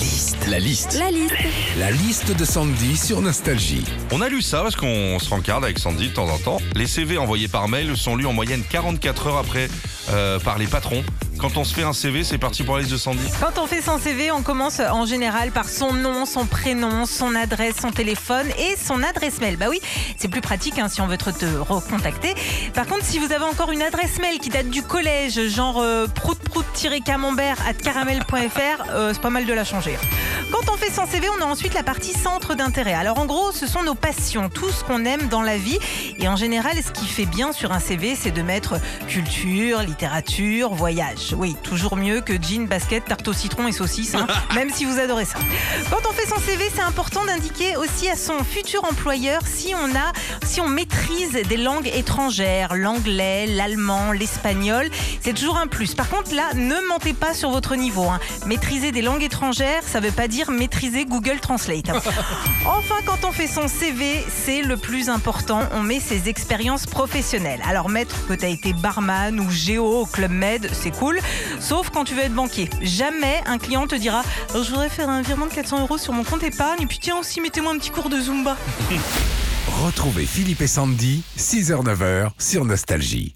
liste. La liste. La liste. La liste de Sandy sur Nostalgie. On a lu ça parce qu'on se rencarde avec Sandy de temps en temps. Les CV envoyés par mail sont lus en moyenne 44 heures après euh, par les patrons. Quand on se fait un CV, c'est parti pour la liste de Sandy. Quand on fait son CV, on commence en général par son nom, son prénom, son adresse, son téléphone et son adresse mail. Bah oui, c'est plus pratique hein, si on veut te, te recontacter. Par contre, si vous avez encore une adresse mail qui date du collège, genre euh, prout-prout-camembert at caramel.fr, euh, c'est pas mal de la changer. Quand on fait son CV, on a ensuite la partie centre d'intérêt. Alors en gros, ce sont nos passions, tout ce qu'on aime dans la vie. Et en général, ce qui fait bien sur un CV, c'est de mettre culture, littérature, voyage. Oui, toujours mieux que jean, basket, tarte au citron et saucisse, hein, même si vous adorez ça. Quand on fait son CV, c'est important d'indiquer aussi à son futur employeur si on a, si on maîtrise des langues étrangères, l'anglais, l'allemand, l'espagnol. C'est toujours un plus. Par contre, là, ne mentez pas sur votre niveau. hein. Maîtriser des langues étrangères, ça veut pas dire maîtriser Google Translate. hein. Enfin, quand on fait son CV, c'est le plus important. On met ses expériences professionnelles. Alors, mettre que tu as été barman ou géo au Club Med, c'est cool. Sauf quand tu veux être banquier. Jamais un client te dira Oh, Je voudrais faire un virement de 400 euros sur mon compte épargne. Et puis, tiens, aussi, mettez-moi un petit cours de Zumba. Retrouvez Philippe et Sandy, 6h-9h sur Nostalgie.